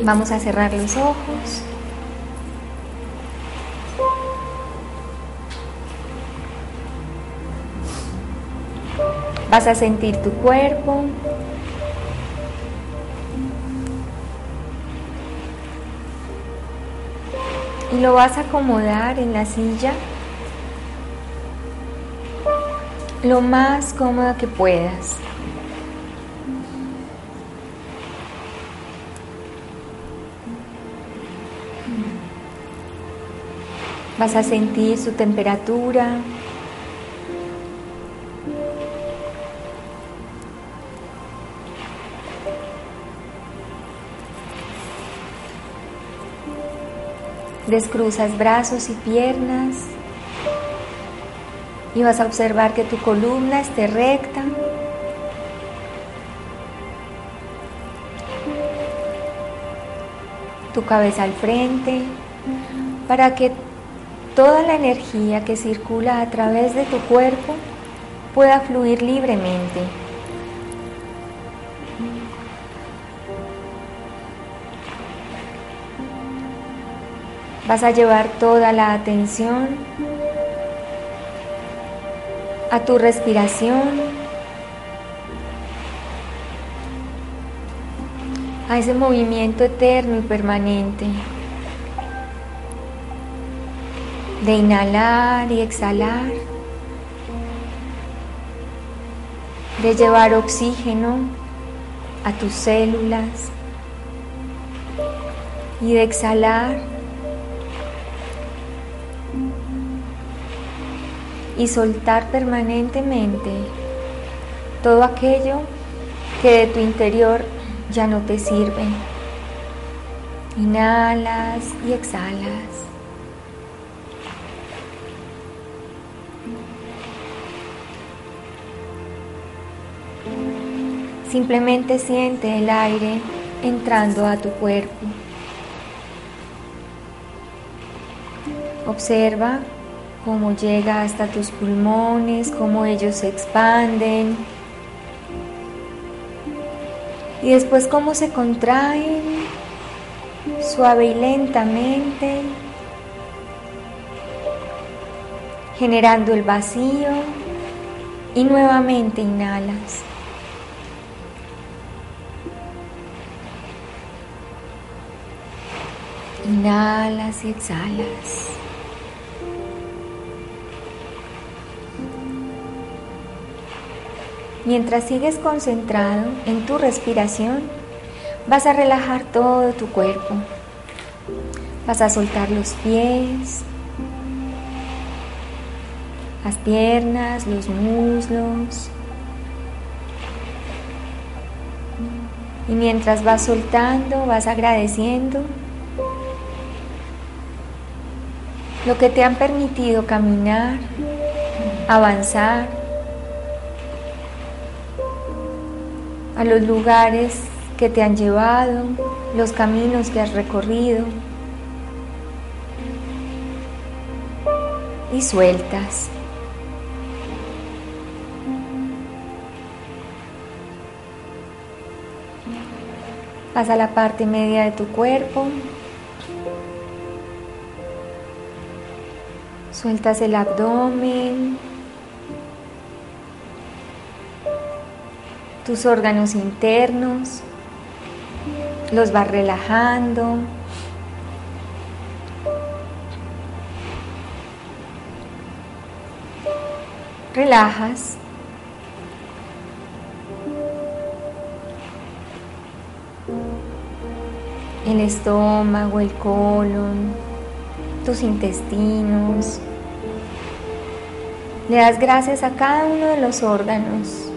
Vamos a cerrar los ojos. Vas a sentir tu cuerpo. Y lo vas a acomodar en la silla lo más cómodo que puedas. Vas a sentir su temperatura. Descruzas brazos y piernas y vas a observar que tu columna esté recta. Tu cabeza al frente para que toda la energía que circula a través de tu cuerpo pueda fluir libremente. Vas a llevar toda la atención a tu respiración, a ese movimiento eterno y permanente de inhalar y exhalar, de llevar oxígeno a tus células y de exhalar y soltar permanentemente todo aquello que de tu interior ya no te sirve. Inhalas y exhalas. Simplemente siente el aire entrando a tu cuerpo. Observa cómo llega hasta tus pulmones, cómo ellos se expanden. Y después cómo se contraen suave y lentamente, generando el vacío y nuevamente inhalas. Inhalas y exhalas. Mientras sigues concentrado en tu respiración, vas a relajar todo tu cuerpo. Vas a soltar los pies, las piernas, los muslos. Y mientras vas soltando, vas agradeciendo lo que te han permitido caminar, avanzar a los lugares que te han llevado, los caminos que has recorrido y sueltas. Pasa a la parte media de tu cuerpo, Sueltas el abdomen, tus órganos internos, los vas relajando. relajas. El estómago, el colon, tus intestinos. Le das gracias a cada uno de los órganos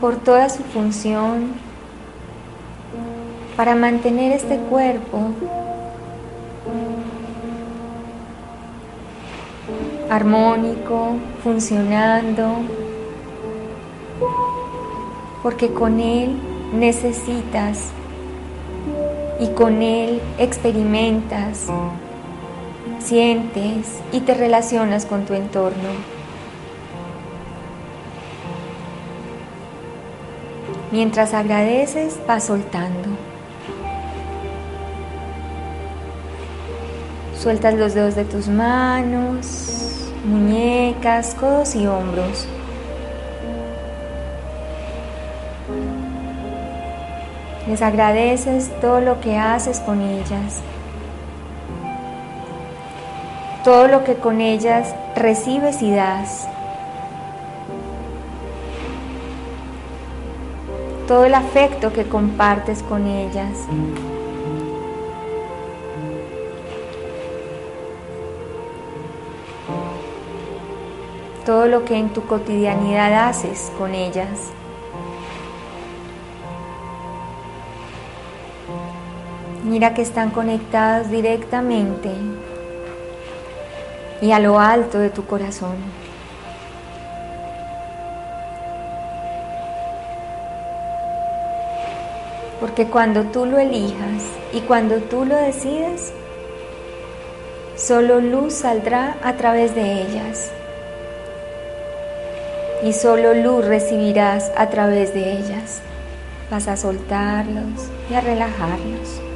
por toda su función para mantener este cuerpo armónico, funcionando, porque con él necesitas y con él experimentas, sientes y te relacionas con tu entorno. Mientras agradeces, vas soltando. Sueltas los dedos de tus manos, muñecas, codos y hombros. Les agradeces todo lo que haces con ellas, todo lo que con ellas recibes y das, todo el afecto que compartes con ellas. todo lo que en tu cotidianidad haces con ellas. Mira que están conectadas directamente y a lo alto de tu corazón. Porque cuando tú lo elijas y cuando tú lo decides, solo luz saldrá a través de ellas y solo luz recibirás a través de ellas. Vas a soltarlos y a relajarlos.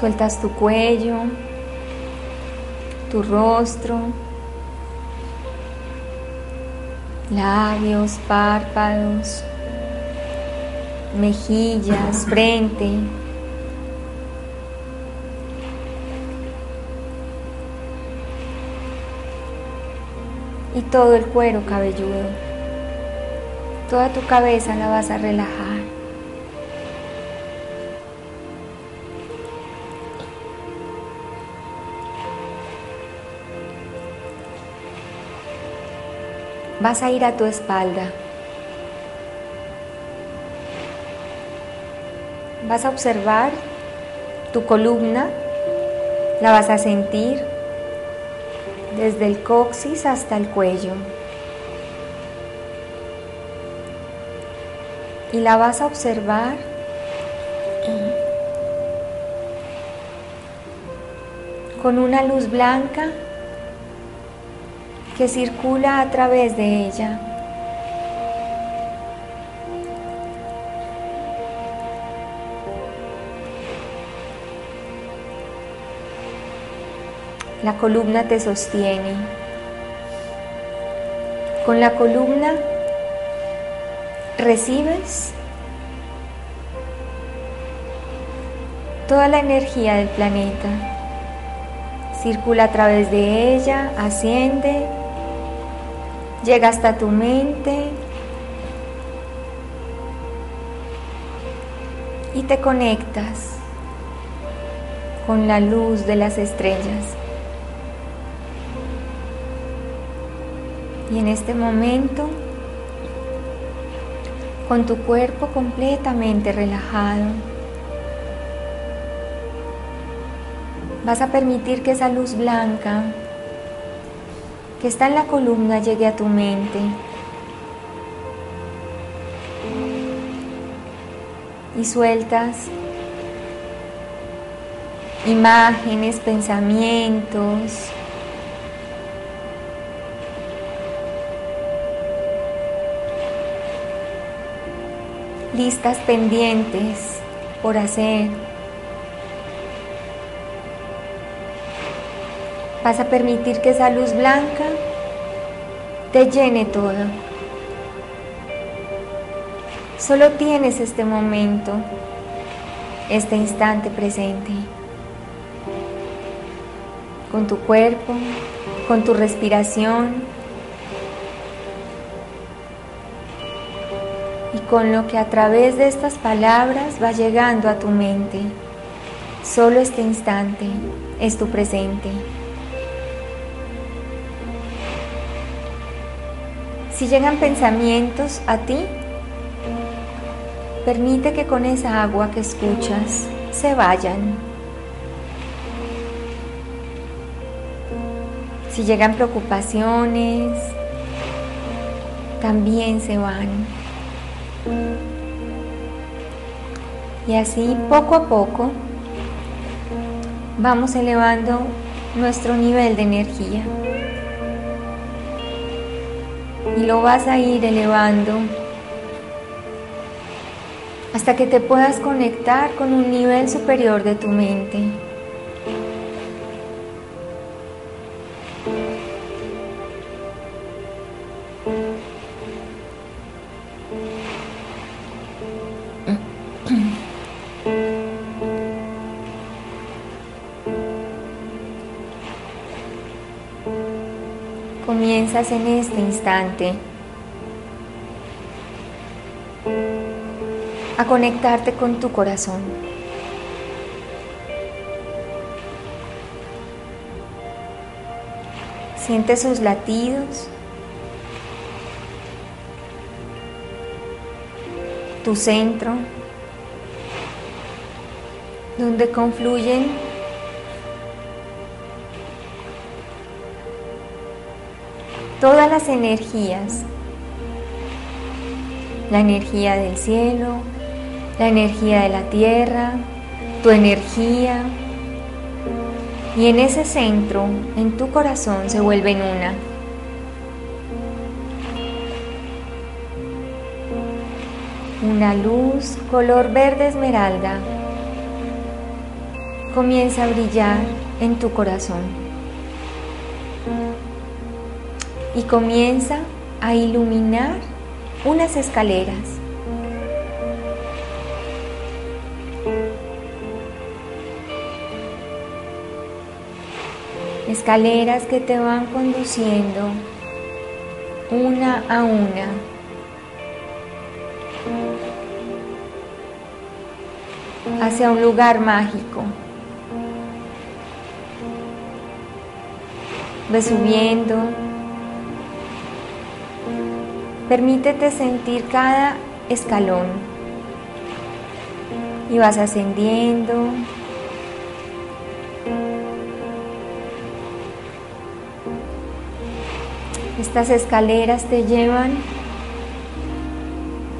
Sueltas tu cuello, tu rostro, labios, párpados, mejillas, frente. y todo el cuero cabelludo. Toda tu cabeza la vas a relajar. Vas a ir a tu espalda. Vas a observar tu columna, la vas a sentir desde el coxis hasta el cuello. Y la vas a observar con una luz blanca que circula a través de ella. La columna te sostiene. Con la columna recibes toda la energía del planeta. Circula a través de ella, asciende, llega hasta tu mente y te conectas con la luz de las estrellas. Y en este momento, con tu cuerpo completamente relajado, vas a permitir que esa luz blanca que está en la columna llegue a tu mente. Y sueltas imágenes, pensamientos, listas pendientes por hacer. Vas a permitir que esa luz blanca te llene todo. Solo tienes este momento este instante presente, con tu cuerpo, con tu respiración y con lo que a través de estas palabras va llegando a tu mente. Solo este instante es tu presente. Si llegan pensamientos a ti, permite que con esa agua que escuchas se vayan. Si llegan preocupaciones, también se van. Y así poco a poco vamos elevando nuestro nivel de energía. Y lo vas a ir elevando hasta que te puedas conectar con un nivel superior de tu mente. En este instante. A conectarte con tu corazón. Siente sus latidos, tu centro, donde confluyen todas las energías, la energía del cielo, la energía de la tierra, tu energía. Y en ese centro, en tu corazón, se vuelven una. Una luz color verde esmeralda comienza a brillar en tu corazón. Comienza a iluminar unas escaleras. escaleras que te van conduciendo una a una. hacia un lugar mágico. Ve subiendo. Permítete sentir cada escalón. Y vas ascendiendo, Estas escaleras te llevan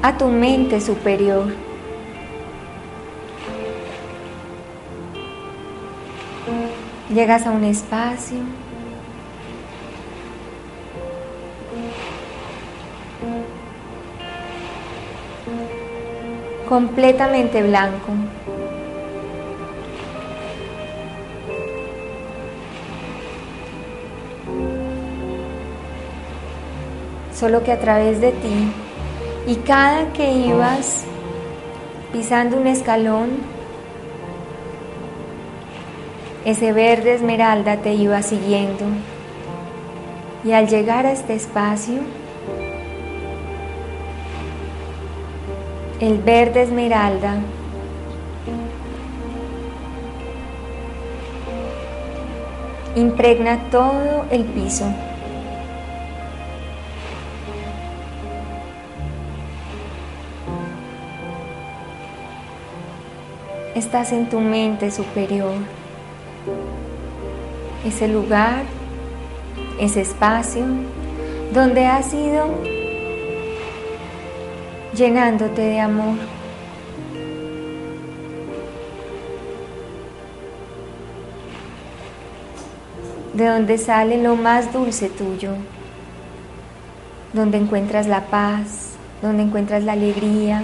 a tu mente superior. Llegas a un espacio completamente blanco. solo que a través de ti. Y cada que ibas pisando un escalón, ese verde esmeralda te iba siguiendo. Y al llegar a este espacio, el verde esmeralda impregna todo el piso. estás en tu mente superior. Ese lugar, ese espacio donde has ido llenándote de amor. De donde sale lo más dulce tuyo, donde encuentras la paz, donde encuentras la alegría,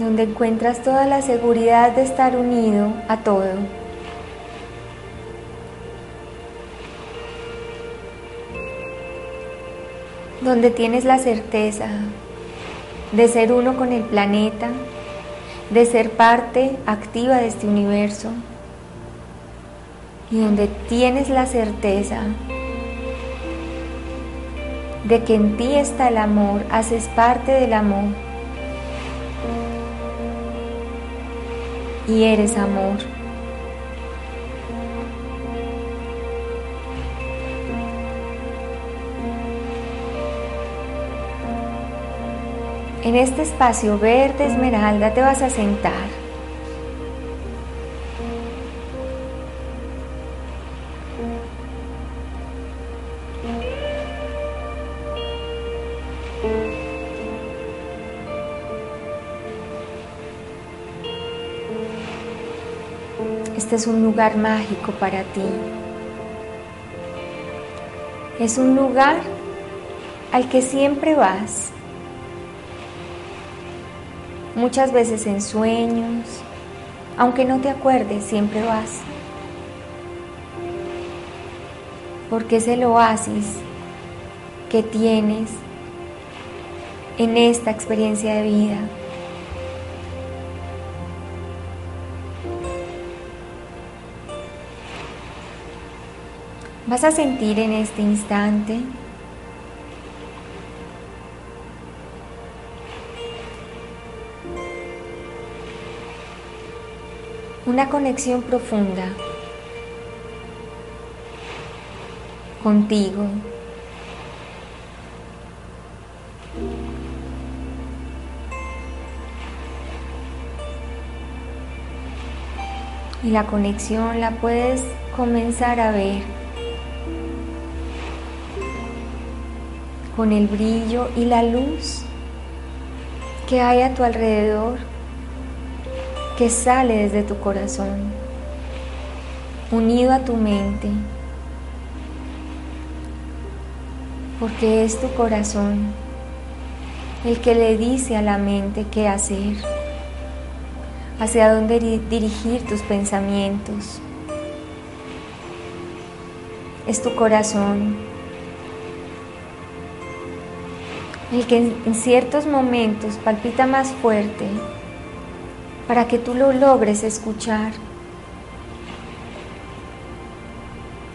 donde encuentras toda la seguridad de estar unido a todo. Donde tienes la certeza de ser uno con el planeta, de ser parte activa de este universo y donde tienes la certeza de que en ti está el amor, haces parte del amor y eres amor. En este espacio verde esmeralda te vas a sentar. Este es un lugar mágico para ti. Es un lugar al que siempre vas muchas veces en sueños, aunque no te acuerdes, siempre vas. Porque es el oasis que tienes en esta experiencia de vida. Vas a sentir en este instante una conexión profunda contigo. Y la conexión la puedes comenzar a ver con el brillo y la luz que hay a tu alrededor que sale desde tu corazón, unido a tu mente, porque es tu corazón el que le dice a la mente qué hacer, hacia dónde dirigir tus pensamientos. Es tu corazón el que en ciertos momentos palpita más fuerte para que tú lo logres escuchar.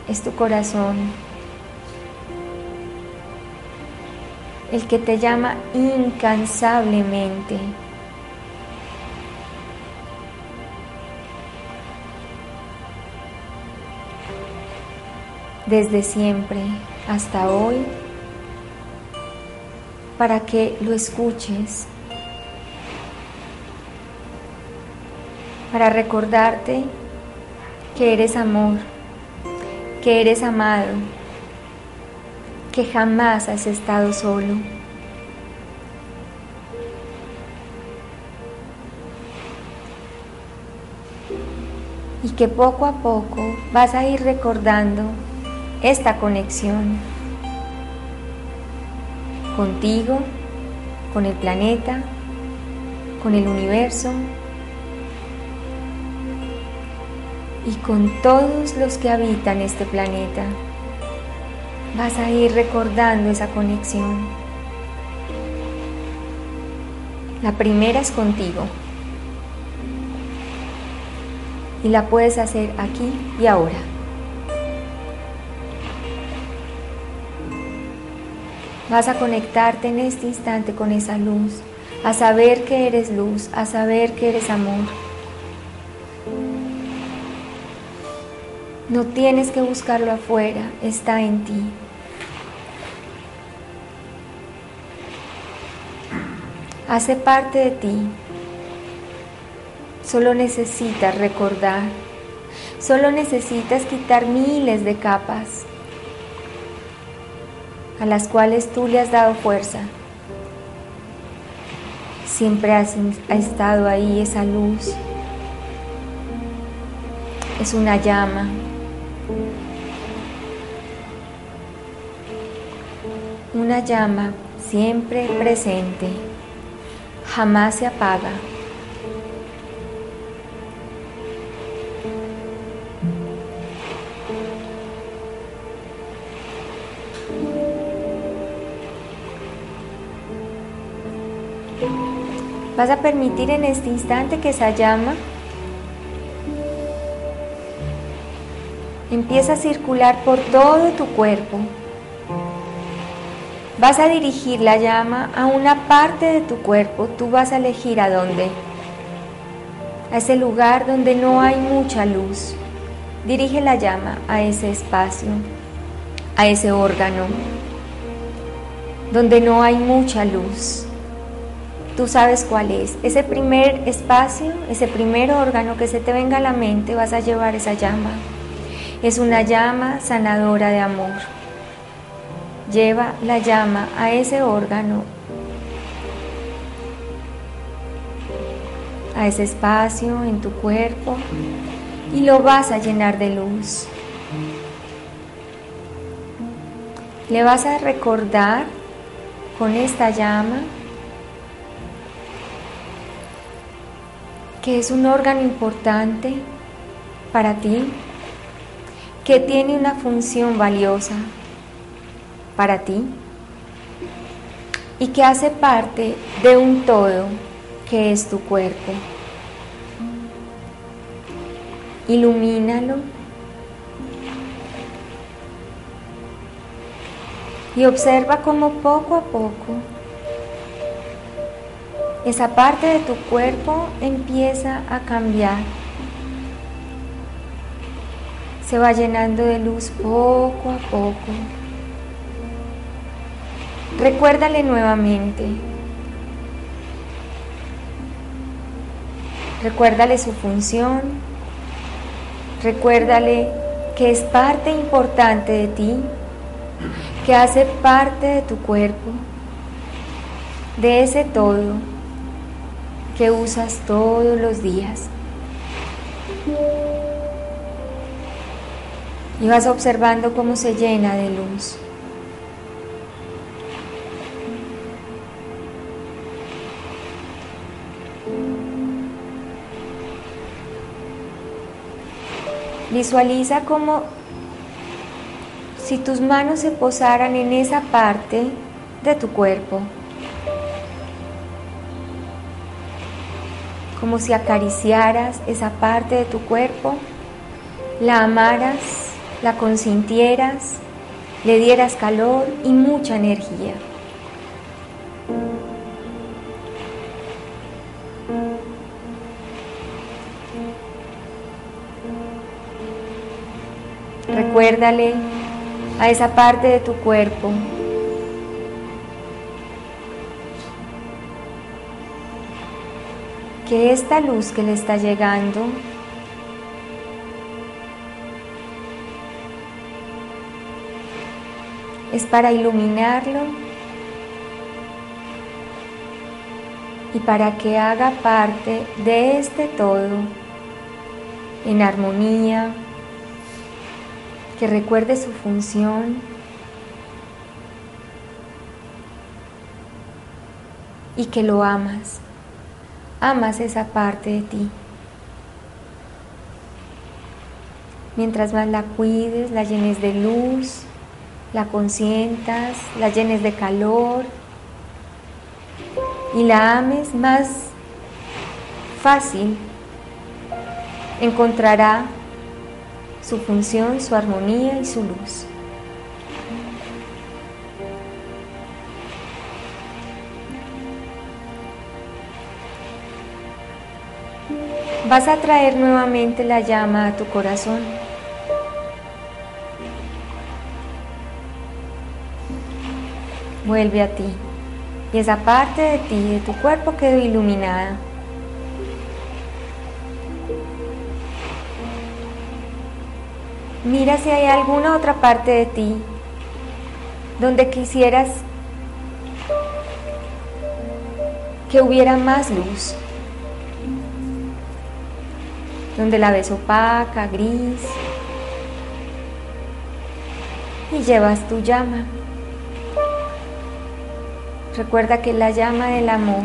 Es tu corazón el que te llama incansablemente. Desde siempre hasta hoy, para que lo escuches para recordarte que eres amor, que eres amado, que jamás has estado solo. Y que poco a poco vas a ir recordando esta conexión contigo, con el planeta, con el universo y con todos los que habitan este planeta. Vas a ir recordando esa conexión. La primera es contigo. Y la puedes hacer aquí y ahora. Vas a conectarte en este instante con esa luz, a saber que eres luz, a saber que eres amor. No tienes que buscarlo afuera, está en ti. Hace parte de ti. Solo necesitas recordar. Solo necesitas quitar miles de capas a las cuales tú le has dado fuerza. Siempre ha estado ahí esa luz. Es una llama, una llama siempre presente, jamás se apaga. Vas a permitir en este instante que esa llama empieza a circular por todo tu cuerpo. Vas a dirigir la llama a una parte de tu cuerpo, tú vas a elegir a dónde. A ese lugar donde no hay mucha luz. Dirige la llama a ese espacio, a ese órgano, donde no hay mucha luz. Tú sabes cuál es. Ese primer espacio, ese primer órgano que se te venga a la mente, vas a llevar esa llama. Es una llama sanadora de amor. Lleva la llama a ese órgano, a ese espacio en tu cuerpo y lo vas a llenar de luz. Le vas a recordar con esta llama que es un órgano importante para ti, que tiene una función valiosa para ti y que hace parte de un todo que es tu cuerpo. Ilumínalo y observa cómo poco a poco esa parte de tu cuerpo empieza a cambiar. Se va llenando de luz poco a poco. Recuérdale nuevamente. Recuérdale su función. Recuérdale que es parte importante de ti, que hace parte de tu cuerpo, de ese todo que usas todos los días. Y vas observando cómo se llena de luz. Visualiza como si tus manos se posaran en esa parte de tu cuerpo, como si acariciaras esa parte de tu cuerpo, la amaras, la consintieras, le dieras calor y mucha energía. Recuérdale a esa parte de tu cuerpo que esta luz que le está llegando es para iluminarlo y para que haga parte de este todo en armonía, que recuerde su función y que lo amas. Amas esa parte de ti. Mientras más la cuides, la llenes de luz, la consientas, la llenes de calor y la ames, más fácil encontrará su función, su armonía y su luz. Vas a traer nuevamente la llama a tu corazón. Vuelve a ti y esa parte de ti, de tu cuerpo quedó iluminada. Mira si hay alguna otra parte de ti donde quisieras que hubiera más luz, donde la ves opaca, gris, y llevas tu llama. Recuerda que la llama del amor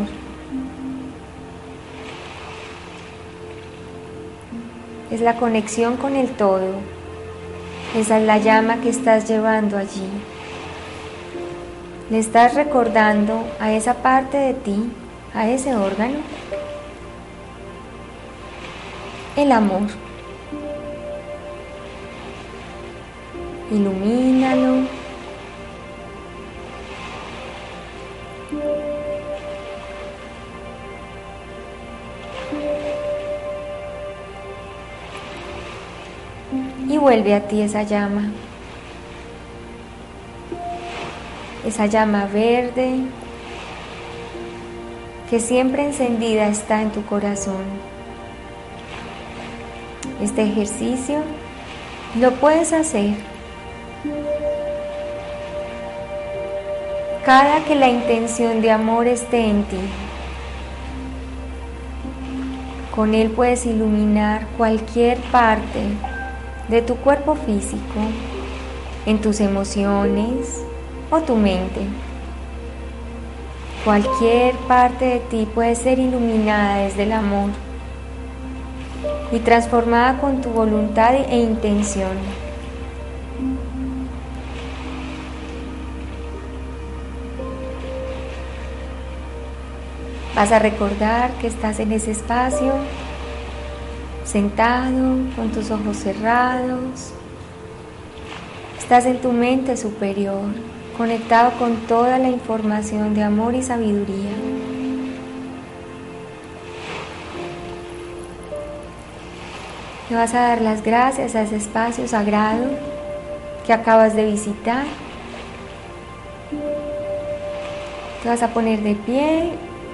es la conexión con el todo. Esa es la llama que estás llevando allí. Le estás recordando a esa parte de ti a ese órgano el amor. Ilumínalo. Vuelve a ti esa llama. Esa llama verde que siempre encendida está en tu corazón. Este ejercicio lo puedes hacer cada que la intención de amor esté en ti. Con él puedes iluminar cualquier parte de tu cuerpo físico, en tus emociones o tu mente. Cualquier parte de ti puede ser iluminada desde el amor y transformada con tu voluntad e intención. Vas a recordar que estás en ese espacio, sentado, con tus ojos cerrados. Estás en tu mente superior, conectado con toda la información de amor y sabiduría. Le vas a dar las gracias a ese espacio sagrado que acabas de visitar. Te vas a poner de pie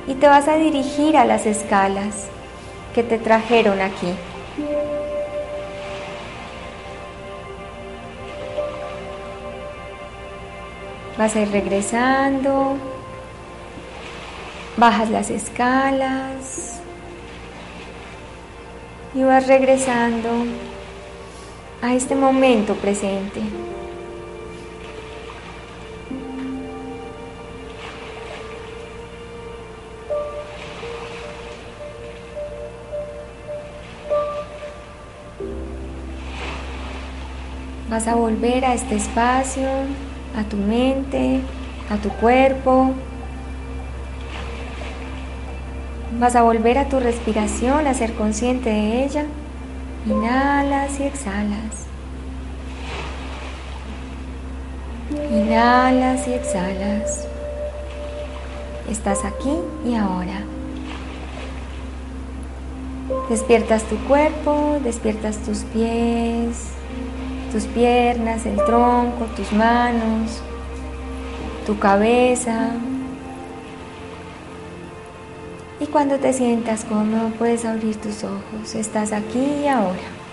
y te vas a dirigir a las escalas que te trajeron aquí. Vas a ir regresando, bajas las escalas y vas regresando a este momento presente. Vas a volver a este espacio, a tu mente, a tu cuerpo. Vas a volver a tu respiración, a ser consciente de ella. Inhalas y exhalas. Inhalas y exhalas. Estás aquí y ahora. Despiertas tu cuerpo, despiertas tus pies, tus piernas, el tronco, tus manos, tu cabeza. Y cuando te sientas cómodo puedes abrir tus ojos. Estás aquí y ahora.